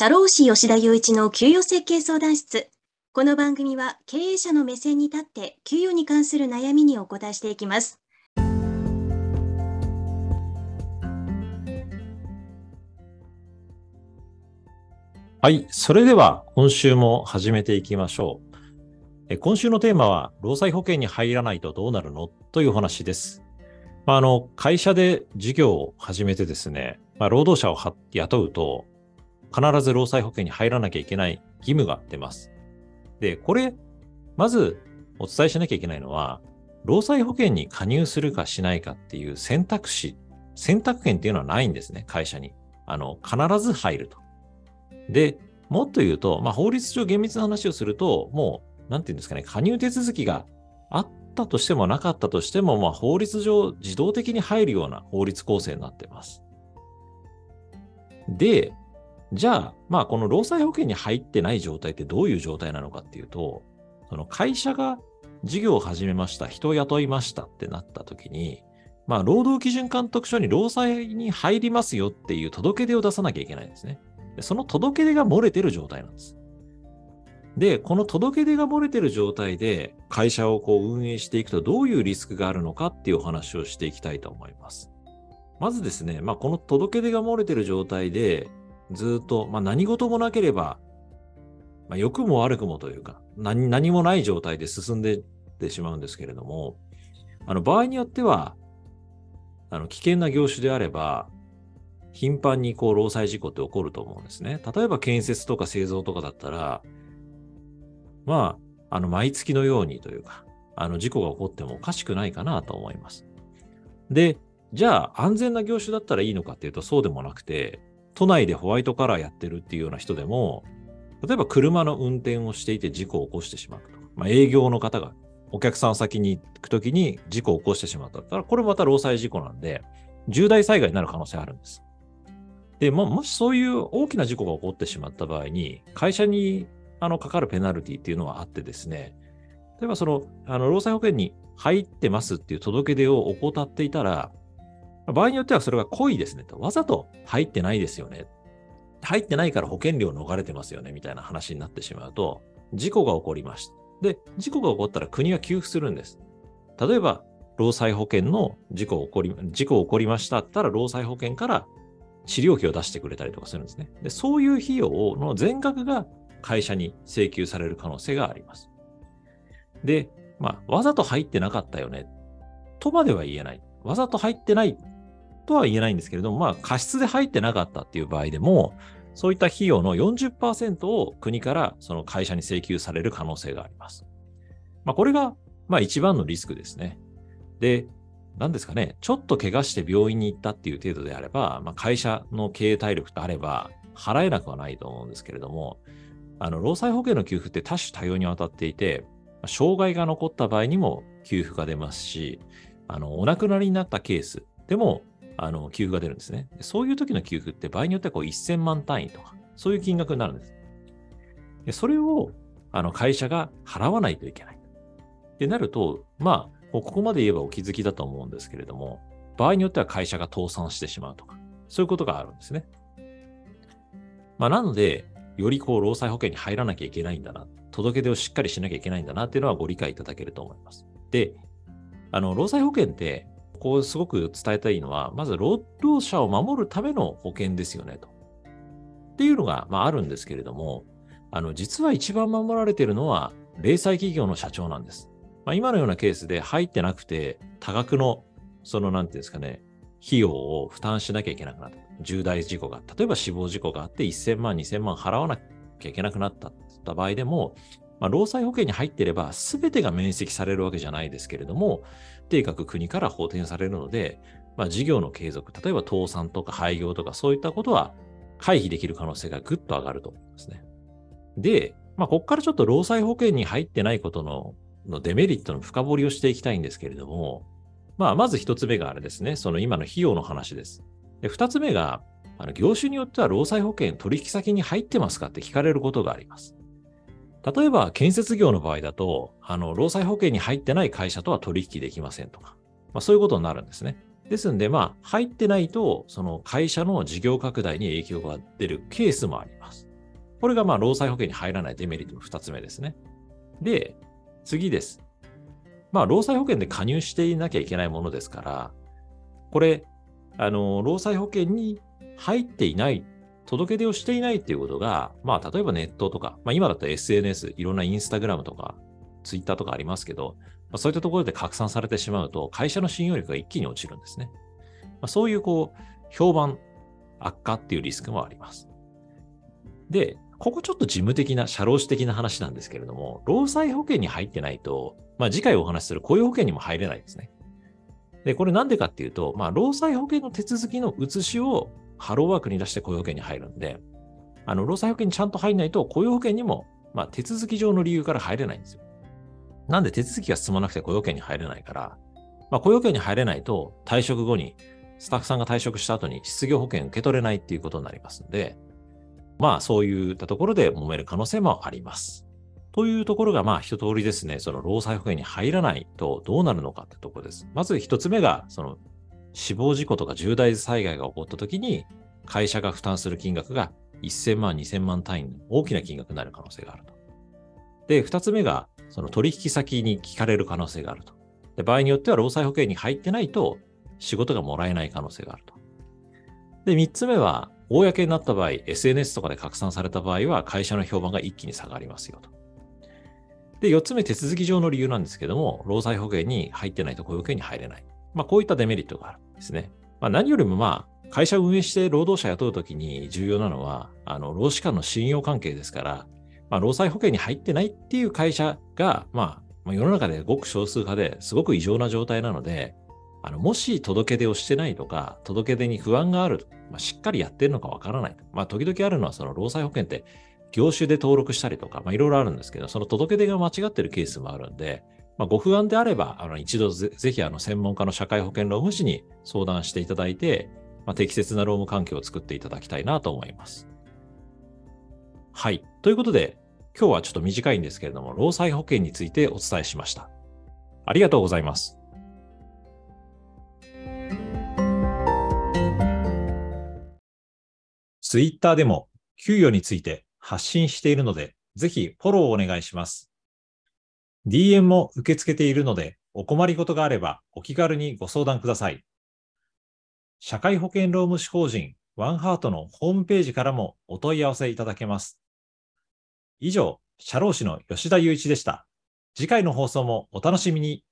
社労士吉田雄一の給与設計相談室。この番組は経営者の目線に立って給与に関する悩みにお答えしていきます。はい。それでは今週も始めていきましょう。今週のテーマは、労災保険に入らないとどうなるの？というお話です。まあ、あの、会社で事業を始めてですね、まあ、労働者を雇うと、必ず労災保険に入らなきゃいけない義務が出ます。で、これ、まずお伝えしなきゃいけないのは、労災保険に加入するかしないかっていう選択肢、選択権っていうのはないんですね、会社に。あの、必ず入ると。で、もっと言うと、まあ、法律上厳密な話をすると、もう、なんていうんですかね、加入手続きがあったとしてもなかったとしても、まあ、法律上自動的に入るような法律構成になってます。で、じゃあ、まあ、この労災保険に入ってない状態ってどういう状態なのかっていうと、その会社が事業を始めました、人を雇いましたってなった時に、まあ、労働基準監督署に労災に入りますよっていう届け出を出さなきゃいけないんですね。その届け出が漏れてる状態なんです。で、この届け出が漏れてる状態で会社をこう運営していくとどういうリスクがあるのかっていうお話をしていきたいと思います。まずですね、まあ、この届け出が漏れてる状態でずっと、まあ、何事もなければ、まあ、良くも悪くもというか何、何もない状態で進んでってしまうんですけれども、あの場合によっては、あの危険な業種であれば、頻繁にこう労災事故って起こると思うんですね。例えば建設とか製造とかだったら、まあ、あの毎月のようにというか、あの事故が起こってもおかしくないかなと思います。で、じゃあ安全な業種だったらいいのかっていうとそうでもなくて、都内でホワイトカラーやってるっていうような人でも、例えば車の運転をしていて事故を起こしてしまうとか、まあ、営業の方がお客さん先に行くときに事故を起こしてしまったら、これまた労災事故なんで、重大災害になる可能性あるんです。で、ももしそういう大きな事故が起こってしまった場合に、会社にあのかかるペナルティっていうのはあってですね、例えばその、あの労災保険に入ってますっていう届け出を怠っていたら、場合によってはそれが故意ですねと。わざと入ってないですよね。入ってないから保険料逃れてますよねみたいな話になってしまうと、事故が起こりました。で、事故が起こったら国は給付するんです。例えば、労災保険の事故起こり、事故起こりましたったら、労災保険から治療費を出してくれたりとかするんですね。で、そういう費用の全額が会社に請求される可能性があります。で、まあ、わざと入ってなかったよね、とまでは言えない。わざと入ってないとは言えないんですけれども、まあ、過失で入ってなかったっていう場合でも、そういった費用の40%を国からその会社に請求される可能性があります。まあ、これが、まあ、一番のリスクですね。で、何ですかね、ちょっと怪我して病院に行ったっていう程度であれば、まあ、会社の経営体力とあれば、払えなくはないと思うんですけれども、あの、労災保険の給付って多種多様にわたっていて、障害が残った場合にも給付が出ますし、あの、お亡くなりになったケースでもあの、給付が出るんですね。そういう時の給付って場合によってはこう1000万単位とか、そういう金額になるんです。でそれをあの会社が払わないといけない。ってなると、まあ、ここまで言えばお気づきだと思うんですけれども、場合によっては会社が倒産してしまうとか、そういうことがあるんですね。まあ、なので、よりこう、労災保険に入らなきゃいけないんだな、届け出をしっかりしなきゃいけないんだなっていうのはご理解いただけると思います。で、あの、労災保険って、ここすごく伝えたいのは、まず労働者を守るための保険ですよねと。っていうのが、まあ、あるんですけれども、あの、実は一番守られているのは、零細企業の社長なんです。まあ、今のようなケースで入ってなくて、多額の、その、なんていうんですかね、費用を負担しなきゃいけなくなった。重大事故が、例えば死亡事故があって1000万、2000万払わなきゃいけなくなったった場合でも、まあ、労災保険に入っていれば、すべてが免責されるわけじゃないですけれども、定額国から補填されるので、まあ、事業の継続、例えば倒産とか廃業とかそういったことは回避できる可能性がぐっと上がると思いますね。で、まあ、ここからちょっと労災保険に入ってないことののデメリットの深掘りをしていきたいんですけれども、まあ、まず一つ目があれですね、その今の費用の話です。で、二つ目が、あの業種によっては労災保険取引先に入ってますかって聞かれることがあります。例えば、建設業の場合だと、あの、労災保険に入ってない会社とは取引できませんとか、まあ、そういうことになるんですね。ですんで、まあ、入ってないと、その会社の事業拡大に影響が出るケースもあります。これがまあ労災保険に入らないデメリットの2つ目ですね。で、次です。まあ、労災保険で加入していなきゃいけないものですから、これ、あの、労災保険に入っていない、届け出をしていないっていうことが、まあ、例えばネットとか、まあ、今だったら SNS、いろんなインスタグラムとか、ツイッターとかありますけど、まあ、そういったところで拡散されてしまうと、会社の信用力が一気に落ちるんですね。まあ、そういう、こう、評判悪化っていうリスクもあります。で、ここちょっと事務的な、社労士的な話なんですけれども、労災保険に入ってないと、まあ次回お話しする雇用保険にも入れないんですね。で、これなんでかっていうと、まあ労災保険の手続きの写しをハローワークに出して雇用保険に入るんで、あの、労災保険にちゃんと入んないと雇用保険にも、まあ手続き上の理由から入れないんですよ。なんで手続きが進まなくて雇用保険に入れないから、まあ雇用保険に入れないと退職後にスタッフさんが退職した後に失業保険受け取れないっていうことになりますんで、まあそういったところで揉める可能性もあります。というところがまあ一通りですね、その労災保険に入らないとどうなるのかってところです。まず一つ目が、その死亡事故とか重大災害が起こった時に会社が負担する金額が1000万、2000万単位の大きな金額になる可能性があると。で、二つ目が、その取引先に聞かれる可能性があると。で場合によっては労災保険に入ってないと仕事がもらえない可能性があると。で、三つ目は、公になった場合、SNS とかで拡散された場合は、会社の評判が一気に下がりますよと。で、四つ目、手続き上の理由なんですけども、労災保険に入ってないと雇用保険に入れない。まあ、こういったデメリットがあるですね。まあ、何よりもまあ、会社を運営して労働者雇うときに重要なのは、あの、労使間の信用関係ですから、まあ、労災保険に入ってないっていう会社が、まあ、世の中でごく少数派ですごく異常な状態なので、あの、もし届け出をしてないとか、届け出に不安がある、まあ、しっかりやってるのかわからない。まあ、時々あるのは、その労災保険って、業種で登録したりとか、まあ、いろいろあるんですけど、その届け出が間違ってるケースもあるんで、まあ、ご不安であれば、あの一度ぜぜひあの専門家の社会保険労務士に相談していただいて、まあ、適切な労務環境を作っていただきたいなと思います。はい。ということで、今日はちょっと短いんですけれども、労災保険についてお伝えしました。ありがとうございます。ツイッターでも給与について発信しているので、ぜひフォローお願いします。DM も受け付けているので、お困りごとがあればお気軽にご相談ください。社会保険労務士法人ワンハートのホームページからもお問い合わせいただけます。以上、社労士の吉田祐一でした。次回の放送もお楽しみに。